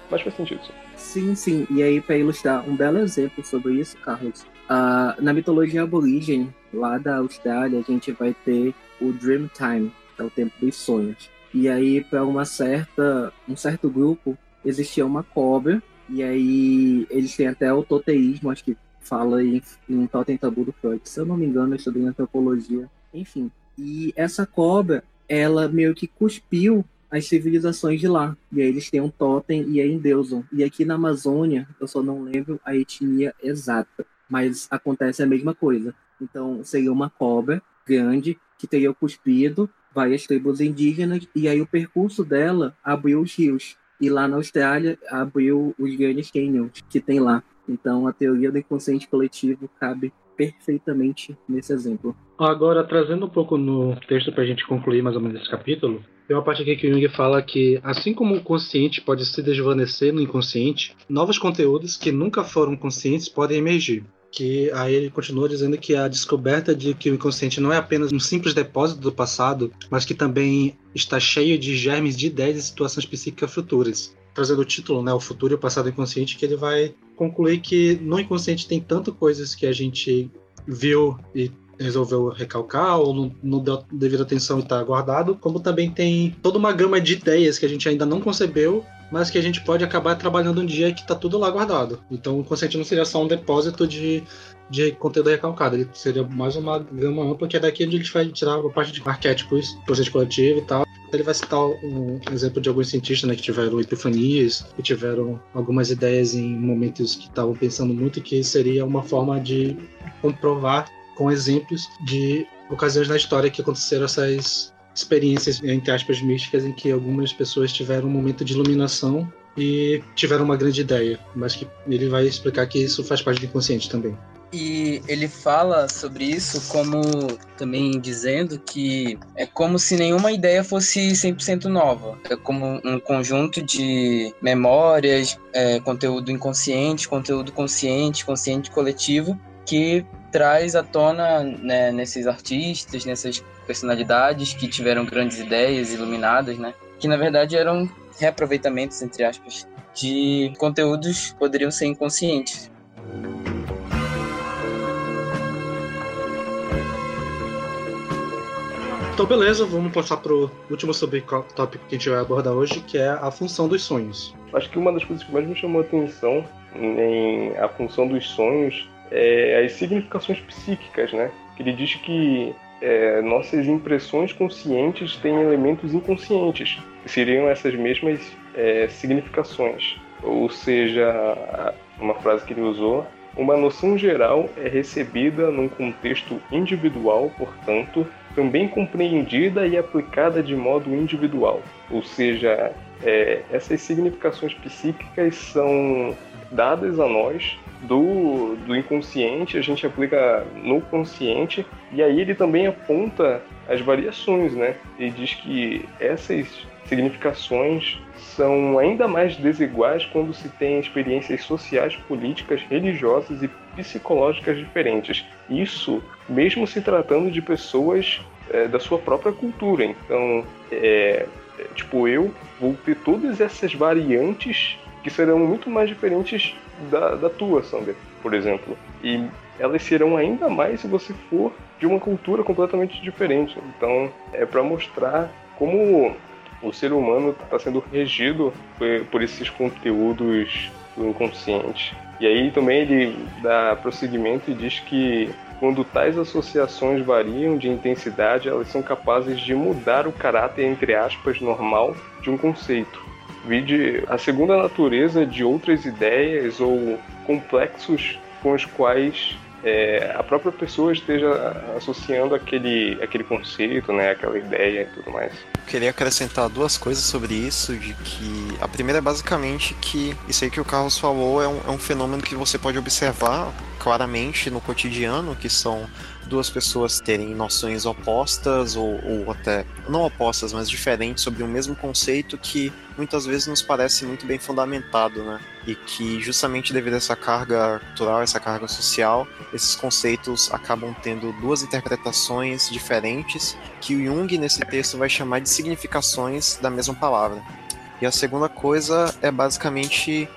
mas faz sentido. Sim, sim. E aí, para ilustrar um belo exemplo sobre isso, Carlos, uh, na mitologia aborígene, lá da Austrália, a gente vai ter o Dream Time, é o tempo dos sonhos. E aí, para uma certa, um certo grupo, existia uma cobra, e aí eles têm até o toteísmo, acho que fala em, em Totem Tabu do Freud. Se eu não me engano, eu estudei antropologia. Enfim, e essa cobra, ela meio que cuspiu as civilizações de lá. E aí eles têm um totem e é endeusam. E aqui na Amazônia, eu só não lembro a etnia exata, mas acontece a mesma coisa. Então, seria uma cobra grande que teria cuspido várias tribos indígenas, e aí o percurso dela abriu os rios. E lá na Austrália abriu os grandes canyons que tem lá. Então a teoria do inconsciente coletivo cabe perfeitamente nesse exemplo. Agora, trazendo um pouco no texto para a gente concluir mais ou menos esse capítulo, tem uma parte aqui que o Jung fala que, assim como o consciente pode se desvanecer no inconsciente, novos conteúdos que nunca foram conscientes podem emergir que aí ele continua dizendo que a descoberta de que o inconsciente não é apenas um simples depósito do passado, mas que também está cheio de germes de ideias e situações psíquicas futuras. Trazendo o título, né, o futuro e o passado inconsciente, que ele vai concluir que no inconsciente tem tanto coisas que a gente viu e resolveu recalcar ou não, não deu devida atenção e está guardado, como também tem toda uma gama de ideias que a gente ainda não concebeu mas que a gente pode acabar trabalhando um dia que está tudo lá guardado. Então o consciente não seria só um depósito de, de conteúdo recalcado, ele seria mais uma gama ampla que é daqui onde a gente vai tirar a parte de arquétipos, processo coletivo e tal. Ele vai citar um exemplo de alguns cientistas né, que tiveram epifanias, que tiveram algumas ideias em momentos que estavam pensando muito que seria uma forma de comprovar com exemplos de ocasiões na história que aconteceram essas experiências, entre aspas, místicas, em que algumas pessoas tiveram um momento de iluminação e tiveram uma grande ideia, mas que ele vai explicar que isso faz parte do inconsciente também. E ele fala sobre isso como também dizendo que é como se nenhuma ideia fosse 100% nova. É como um conjunto de memórias, é, conteúdo inconsciente, conteúdo consciente, consciente coletivo, que traz à tona né, nesses artistas, nessas personalidades que tiveram grandes ideias iluminadas, né? Que na verdade eram reaproveitamentos, entre aspas, de conteúdos que poderiam ser inconscientes. Então, beleza, vamos passar pro último subtópico que a gente vai abordar hoje, que é a função dos sonhos. Acho que uma das coisas que mais me chamou a atenção em a função dos sonhos é as significações psíquicas, né? Ele diz que é, nossas impressões conscientes têm elementos inconscientes, que seriam essas mesmas é, significações. Ou seja, uma frase que ele usou, uma noção geral é recebida num contexto individual, portanto, também compreendida e aplicada de modo individual. Ou seja, é, essas significações psíquicas são dadas a nós do, do inconsciente, a gente aplica no consciente, e aí ele também aponta as variações, né? Ele diz que essas significações são ainda mais desiguais quando se tem experiências sociais, políticas, religiosas e psicológicas diferentes. Isso, mesmo se tratando de pessoas é, da sua própria cultura. Então, é, é, tipo, eu vou ter todas essas variantes que serão muito mais diferentes da, da tua, Sander, por exemplo. E elas serão ainda mais se você for de uma cultura completamente diferente. Então, é para mostrar como o ser humano está sendo regido por esses conteúdos do inconsciente. E aí também ele dá prosseguimento e diz que quando tais associações variam de intensidade, elas são capazes de mudar o caráter, entre aspas, normal de um conceito. Vide a segunda natureza de outras ideias ou complexos com os quais é, a própria pessoa esteja associando aquele, aquele conceito, né, aquela ideia e tudo mais. Queria acrescentar duas coisas sobre isso, de que a primeira é basicamente que isso aí que o Carlos falou é um, é um fenômeno que você pode observar claramente no cotidiano, que são duas pessoas terem noções opostas ou, ou, até não opostas, mas diferentes sobre o mesmo conceito que muitas vezes nos parece muito bem fundamentado, né? E que justamente devido a essa carga cultural, essa carga social, esses conceitos acabam tendo duas interpretações diferentes que o Jung nesse texto vai chamar de significações da mesma palavra. E a segunda coisa é basicamente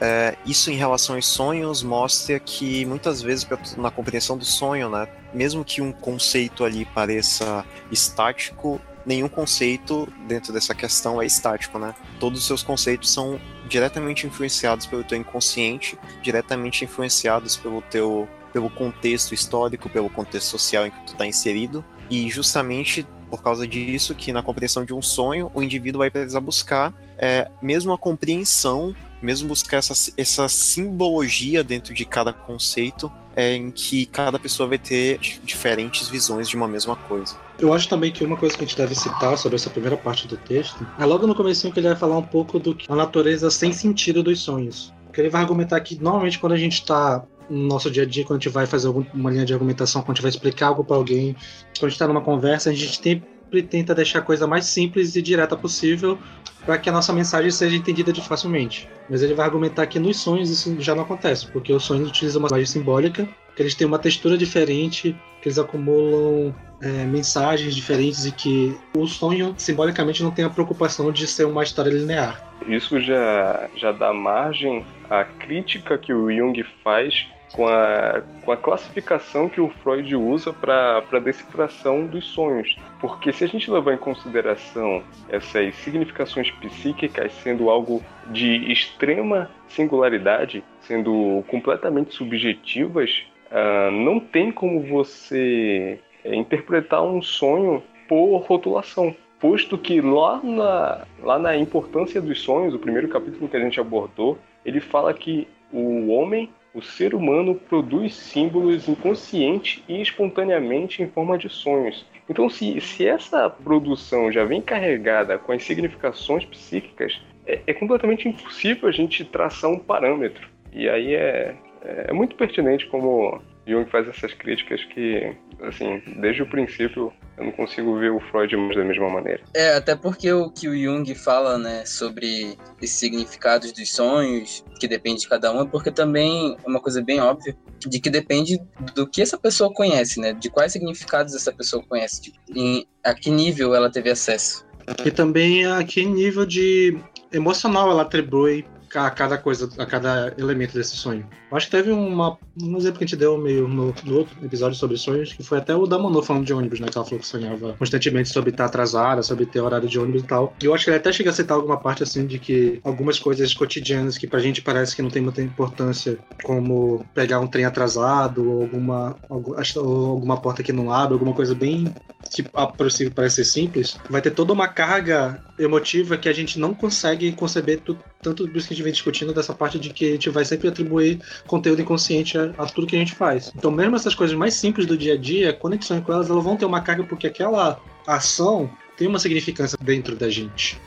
é, isso em relação aos sonhos mostra que muitas vezes na compreensão do sonho, né, mesmo que um conceito ali pareça estático, nenhum conceito dentro dessa questão é estático, né? Todos os seus conceitos são diretamente influenciados pelo teu inconsciente, diretamente influenciados pelo teu pelo contexto histórico, pelo contexto social em que tu está inserido, e justamente por causa disso que na compreensão de um sonho o indivíduo vai precisar buscar é, mesmo a compreensão mesmo buscar essa, essa simbologia dentro de cada conceito, é, em que cada pessoa vai ter diferentes visões de uma mesma coisa. Eu acho também que uma coisa que a gente deve citar sobre essa primeira parte do texto é logo no começo que ele vai falar um pouco do que a natureza sem sentido dos sonhos. Porque ele vai argumentar que normalmente quando a gente está no nosso dia a dia, quando a gente vai fazer uma linha de argumentação, quando a gente vai explicar algo para alguém, quando a gente está numa conversa, a gente sempre tenta deixar a coisa mais simples e direta possível para que a nossa mensagem seja entendida de facilmente. Mas ele vai argumentar que nos sonhos isso já não acontece, porque os sonhos utilizam uma linguagem simbólica, que eles têm uma textura diferente, que eles acumulam é, mensagens diferentes e que o sonho simbolicamente não tem a preocupação de ser uma história linear. Isso já, já dá margem à crítica que o Jung faz com a, com a classificação que o Freud usa para a decifração dos sonhos. Porque se a gente levar em consideração essas significações psíquicas sendo algo de extrema singularidade, sendo completamente subjetivas, uh, não tem como você é, interpretar um sonho por rotulação. Posto que lá na, lá na importância dos sonhos, o primeiro capítulo que a gente abordou, ele fala que o homem o ser humano produz símbolos inconsciente e espontaneamente em forma de sonhos. Então, se, se essa produção já vem carregada com as significações psíquicas, é, é completamente impossível a gente traçar um parâmetro. E aí é, é muito pertinente como Jung faz essas críticas que, assim, desde o princípio eu não consigo ver o Freud mais da mesma maneira. É, até porque o que o Jung fala, né, sobre esses significados dos sonhos, que depende de cada um, é porque também é uma coisa bem óbvia, de que depende do que essa pessoa conhece, né, de quais significados essa pessoa conhece, de, em, a que nível ela teve acesso. E também a que nível de emocional ela atribui a cada coisa, a cada elemento desse sonho. Acho que teve uma, um exemplo que a gente deu meio no, no outro episódio sobre sonhos, que foi até o da Manu falando de ônibus, né? Que ela falou que sonhava constantemente sobre estar atrasada, sobre ter horário de ônibus e tal. E eu acho que ele até chega a citar alguma parte assim de que algumas coisas cotidianas que pra gente parece que não tem muita importância, como pegar um trem atrasado, ou alguma, ou alguma porta que não abre, alguma coisa bem que a princípio parece ser simples, vai ter toda uma carga emotiva que a gente não consegue conceber tu, tanto do que a gente vem discutindo dessa parte de que a gente vai sempre atribuir conteúdo inconsciente a, a, tudo que a gente faz. Então, mesmo essas coisas mais simples do dia a dia, conexões com elas, elas vão ter uma carga porque aquela ação tem uma significância dentro da gente.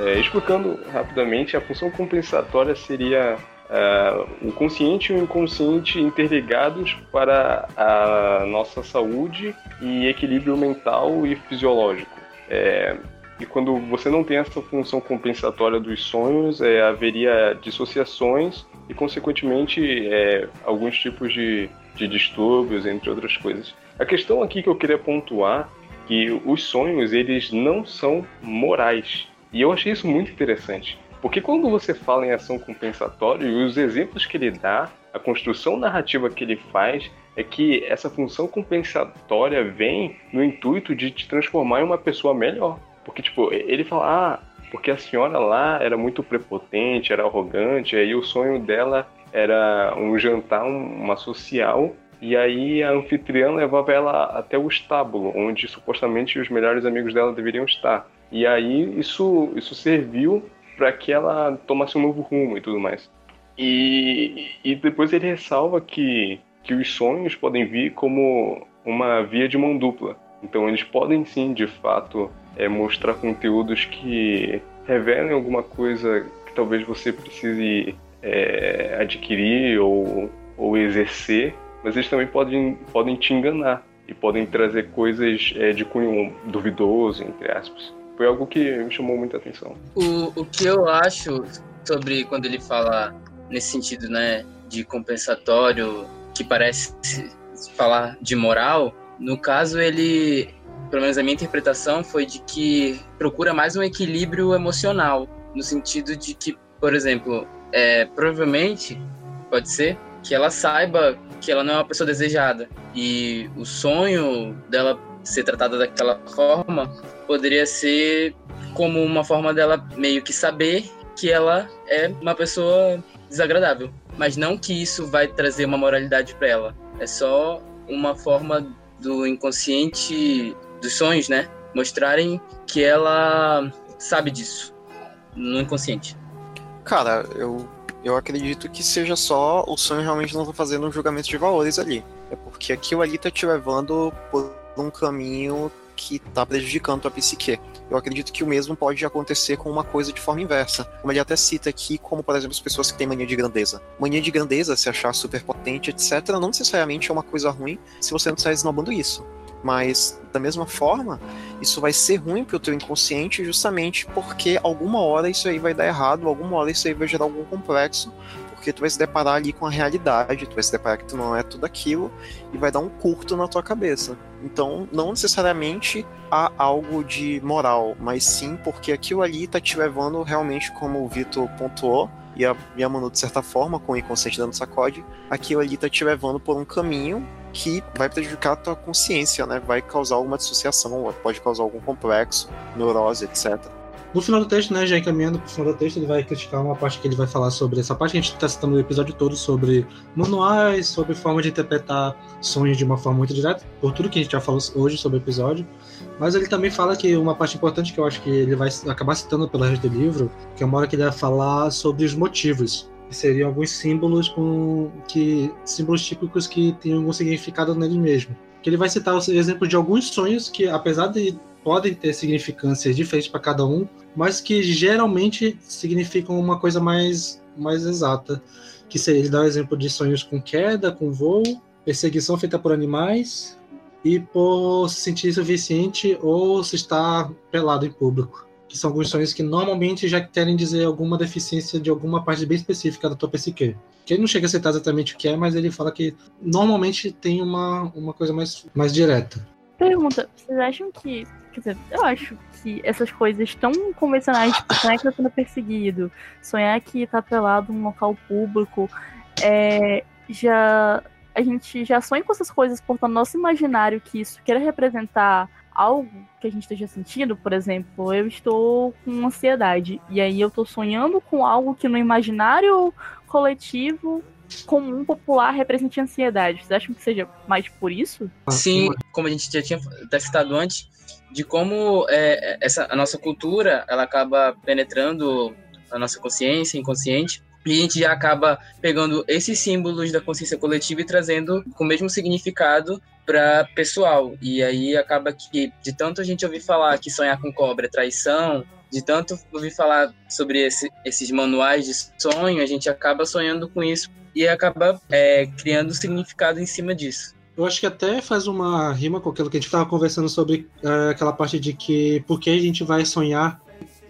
É, explicando rapidamente, a função compensatória seria uh, o consciente e o inconsciente interligados para a nossa saúde e equilíbrio mental e fisiológico. É, E quando você não tem essa função compensatória dos sonhos, é, haveria dissociações e, consequentemente, é, alguns tipos de, de distúrbios, entre outras coisas. A questão aqui que eu queria pontuar que os sonhos eles não são morais. E eu achei isso muito interessante. Porque quando você fala em ação compensatória, os exemplos que ele dá, a construção narrativa que ele faz, é que essa função compensatória vem no intuito de te transformar em uma pessoa melhor. Porque, tipo, ele fala, ah, porque a senhora lá era muito prepotente, era arrogante, aí o sonho dela era um jantar, uma social, e aí a anfitriã levava ela até o estábulo, onde supostamente os melhores amigos dela deveriam estar. E aí isso, isso serviu para que ela tomasse um novo rumo e tudo mais. E, e depois ele ressalva que, que os sonhos podem vir como uma via de mão dupla. Então eles podem sim, de fato, é, mostrar conteúdos que revelem alguma coisa que talvez você precise é, adquirir ou, ou exercer, mas eles também podem, podem te enganar e podem trazer coisas é, de cunho duvidoso, entre aspas foi algo que me chamou muita atenção. O, o que eu acho sobre quando ele fala nesse sentido, né, de compensatório, que parece falar de moral, no caso ele, pelo menos a minha interpretação foi de que procura mais um equilíbrio emocional, no sentido de que, por exemplo, é, provavelmente pode ser que ela saiba que ela não é uma pessoa desejada e o sonho dela ser tratada daquela forma poderia ser como uma forma dela meio que saber que ela é uma pessoa desagradável, mas não que isso vai trazer uma moralidade para ela. É só uma forma do inconsciente dos sonhos, né? Mostrarem que ela sabe disso no inconsciente. Cara, eu eu acredito que seja só o sonho realmente não tá fazendo um julgamento de valores ali. É porque aquilo ali tá te levando por um caminho que está prejudicando a psique. Eu acredito que o mesmo pode acontecer com uma coisa de forma inversa. Como ele até cita aqui, como por exemplo as pessoas que têm mania de grandeza. Mania de grandeza, se achar super potente, etc., não necessariamente é uma coisa ruim se você não está esnobando isso. Mas, da mesma forma, isso vai ser ruim para o teu inconsciente justamente porque alguma hora isso aí vai dar errado, alguma hora isso aí vai gerar algum complexo, porque tu vai se deparar ali com a realidade, tu vai se deparar que tu não é tudo aquilo e vai dar um curto na tua cabeça. Então, não necessariamente há algo de moral, mas sim porque aquilo ali tá te levando realmente, como o Vitor pontuou, e a, e a Manu, de certa forma, com o inconsciente dando sacode, aquilo ali tá te levando por um caminho que vai prejudicar a tua consciência, né? Vai causar alguma dissociação, pode causar algum complexo, neurose, etc. No final do texto, né, já encaminhando pro final do texto, ele vai criticar uma parte que ele vai falar sobre essa parte que a gente está citando o episódio todo sobre manuais, sobre forma de interpretar sonhos de uma forma muito direta, por tudo que a gente já falou hoje sobre o episódio. Mas ele também fala que uma parte importante que eu acho que ele vai acabar citando pelo resto do livro, que é uma hora que ele vai falar sobre os motivos. Que seriam alguns símbolos com que símbolos típicos que têm algum significado nele mesmo. Que ele vai citar o exemplo de alguns sonhos que, apesar de podem ter significâncias diferentes para cada um, mas que geralmente significam uma coisa mais, mais exata. Que seria, ele dá o exemplo de sonhos com queda, com voo, perseguição feita por animais e por se sentir suficiente ou se estar pelado em público. Que são alguns sonhos que normalmente já querem dizer alguma deficiência de alguma parte bem específica da tua psique. Que ele não chega a citar exatamente o que é, mas ele fala que normalmente tem uma, uma coisa mais, mais direta. Pergunta, vocês acham que Quer dizer, eu acho que essas coisas tão convencionais, tipo, sonhar que tá sendo perseguido, sonhar que tá pelado num local público, é, já. A gente já sonha com essas coisas portanto nosso imaginário que isso queira representar algo que a gente esteja sentindo, por exemplo, eu estou com ansiedade e aí eu estou sonhando com algo que no imaginário coletivo comum popular represente ansiedade. Vocês acham que seja mais por isso? Sim, como a gente já tinha até citado antes, de como é, essa a nossa cultura ela acaba penetrando a nossa consciência inconsciente e a gente já acaba pegando esses símbolos da consciência coletiva e trazendo com o mesmo significado para pessoal. E aí acaba que, de tanto a gente ouvir falar que sonhar com cobra é traição, de tanto ouvir falar sobre esse, esses manuais de sonho, a gente acaba sonhando com isso e acaba é, criando significado em cima disso. Eu acho que até faz uma rima com aquilo que a gente estava conversando sobre é, aquela parte de que por que a gente vai sonhar,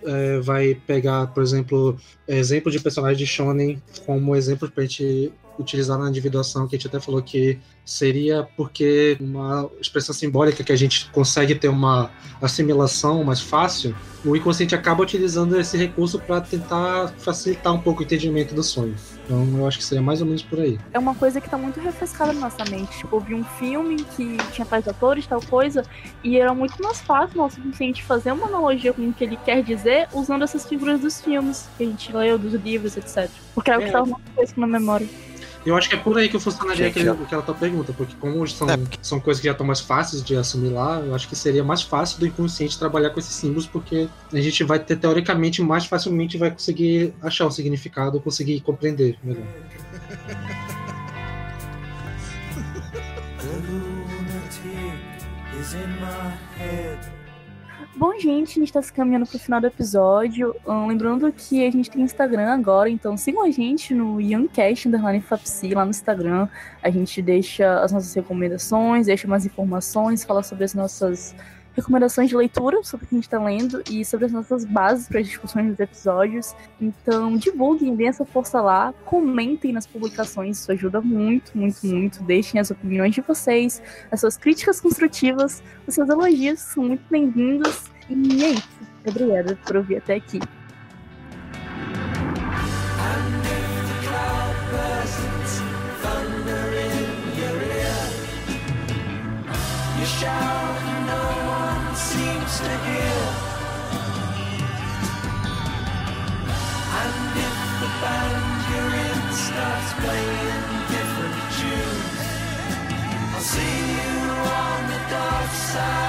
é, vai pegar, por exemplo, exemplo de personagem de Shonen como exemplo para a gente utilizar na individuação, que a gente até falou que seria porque uma expressão simbólica que a gente consegue ter uma assimilação mais fácil, o inconsciente acaba utilizando esse recurso para tentar facilitar um pouco o entendimento do sonho. Então eu acho que seria mais ou menos por aí. É uma coisa que tá muito refrescada na nossa mente. Tipo, eu vi um filme que tinha tais atores, tal coisa, e era muito mais fácil nosso inconsciente fazer uma analogia com o que ele quer dizer usando essas figuras dos filmes que a gente leu, dos livros, etc. Porque é o que é. tava muito fresco na memória. Eu acho que é por aí que funcionaria aquele, aquela tua pergunta, porque como são, é. são coisas que já estão mais fáceis de assimilar, eu acho que seria mais fácil do inconsciente trabalhar com esses símbolos, porque a gente vai ter, teoricamente, mais facilmente vai conseguir achar o significado, conseguir compreender melhor. The lunatic is in my head. Bom, gente, a gente tá se caminhando pro final do episódio. Lembrando que a gente tem Instagram agora, então sigam a gente no Youngcast Underline Fapsi, lá no Instagram. A gente deixa as nossas recomendações, deixa mais informações, fala sobre as nossas recomendações de leitura sobre o que a gente está lendo e sobre as nossas bases para as discussões dos episódios. Então, divulguem, deem essa força lá, comentem nas publicações, isso ajuda muito, muito, muito. Deixem as opiniões de vocês, as suas críticas construtivas, os seus elogios são muito bem-vindos. E é isso. Obrigada por ouvir até aqui. shout side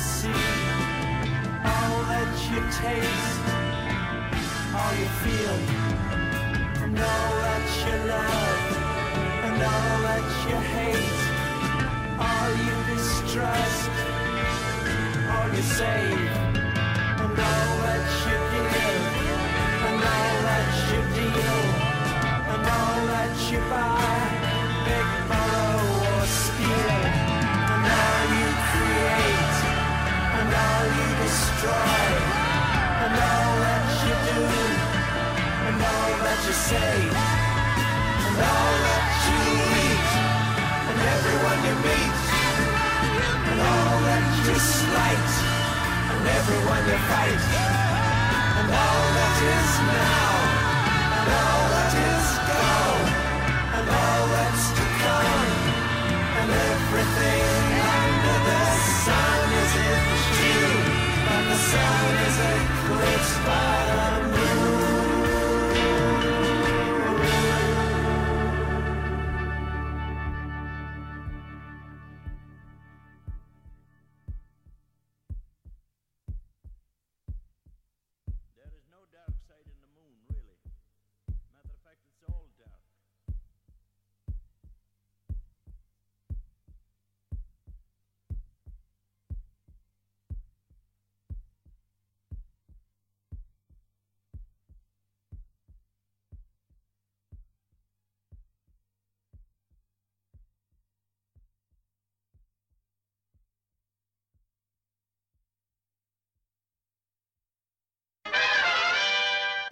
see. all that you taste all you feel, and all that you love, and all that you hate, all you distrust, all you save, and all that you give, and all that you deal, and all that you buy. destroy And all that you do And all that you say And all that you eat And everyone you meet And all that you slight And everyone you fight. And all that is now And all sun is it whips.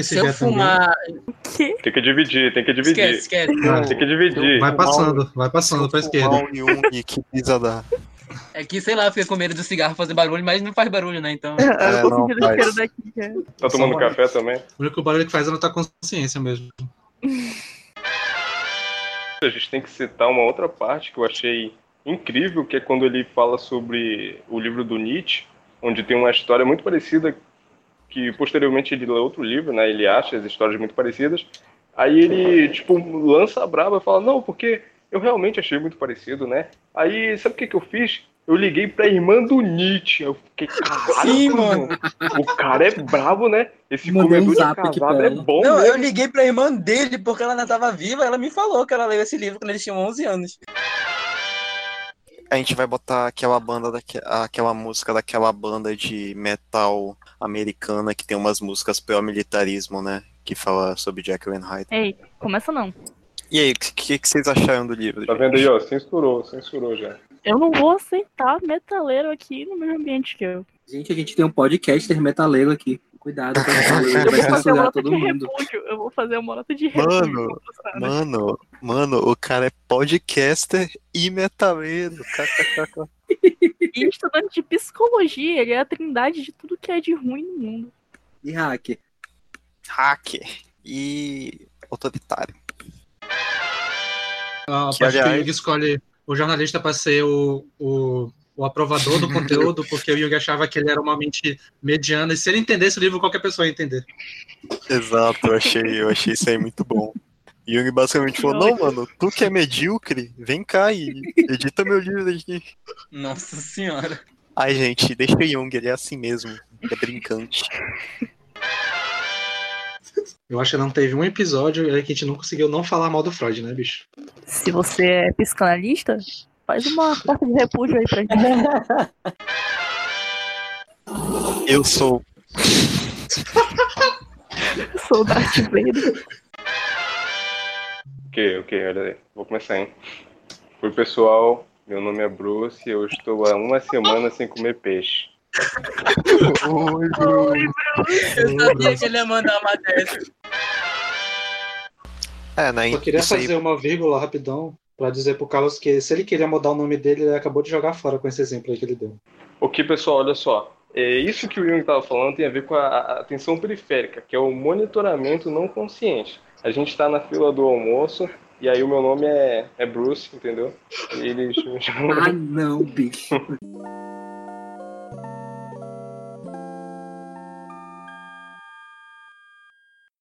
Se eu também. fumar. Que? Tem que dividir, tem que dividir. Esquece, esquece. Tem que dividir. Vai passando, vai passando pra esquerda. Um Jung que pisa dar. É que, sei lá, fica com medo do cigarro fazer barulho, mas não faz barulho, né? Então. Eu tô não, faz. daqui, cara. Tá tomando Só- café também? O único barulho que faz é não tá consciência mesmo. A gente tem que citar uma outra parte que eu achei incrível, que é quando ele fala sobre o livro do Nietzsche, onde tem uma história muito parecida, que posteriormente ele lê outro livro, né? Ele acha as histórias muito parecidas. Aí ele, tipo, lança a braba e fala, não, porque eu realmente achei muito parecido, né? Aí, sabe o que, que eu fiz? Eu liguei pra irmã do Nietzsche. Eu fiquei, caralho, Sim, mano. O cara é brabo, né? Esse Mandei um comedor de casado pra é bom, Não, né? eu liguei pra irmã dele porque ela ainda tava viva. Ela me falou que ela leu esse livro quando eles tinham 11 anos. A gente vai botar aquela banda, daque... aquela música daquela banda de metal americana que tem umas músicas pró-militarismo, né? Que fala sobre and Hyde. Ei, começa não. E aí, o que, que vocês acharam do livro? Tá gente? vendo aí, ó? Censurou, censurou já. Eu não vou aceitar metaleiro aqui no mesmo ambiente que eu. Gente, a gente tem um podcaster metaleiro aqui. Cuidado com vai vou fazer uma censurar todo de mundo. repúdio. Eu vou fazer uma nota de repúdio. Mano, caras. Mano, mano, o cara é podcaster e metaleiro. E estudante de psicologia, ele é a trindade de tudo que é de ruim no mundo. E hacker. Hacker e autoritário. A Que, parte que o aliás- Yugi escolhe o jornalista para ser o, o, o aprovador do conteúdo, porque o Yugi achava que ele era uma mente mediana, e se ele entendesse o livro, qualquer pessoa ia entender. Exato, eu achei, eu achei isso aí muito bom. Jung basicamente falou, não, mano, tu que é medíocre, vem cá e edita meu livro aqui. Nossa senhora. Ai, gente, deixa o Jung, ele é assim mesmo. Ele é brincante. Eu acho que não teve um episódio que a gente não conseguiu não falar mal do Freud, né, bicho? Se você é psicanalista, faz uma carta de repúdio aí pra gente. Eu sou. Sou Darth Vader. Ok, ok, olha aí. Vou começar, hein? Oi, pessoal. Meu nome é Bruce e eu estou há uma semana sem comer peixe. Oi, Bruno. Eu sabia que ele ia mandar uma dessa. É, né? Só queria isso aí fazer uma vírgula rapidão para dizer pro Carlos que se ele queria mudar o nome dele, ele acabou de jogar fora com esse exemplo aí que ele deu. Ok, pessoal, olha só. É, isso que o Jung estava falando tem a ver com a atenção periférica, que é o monitoramento não consciente. A gente está na fila do almoço e aí o meu nome é, é Bruce, entendeu? E eles Ah, não, bicho.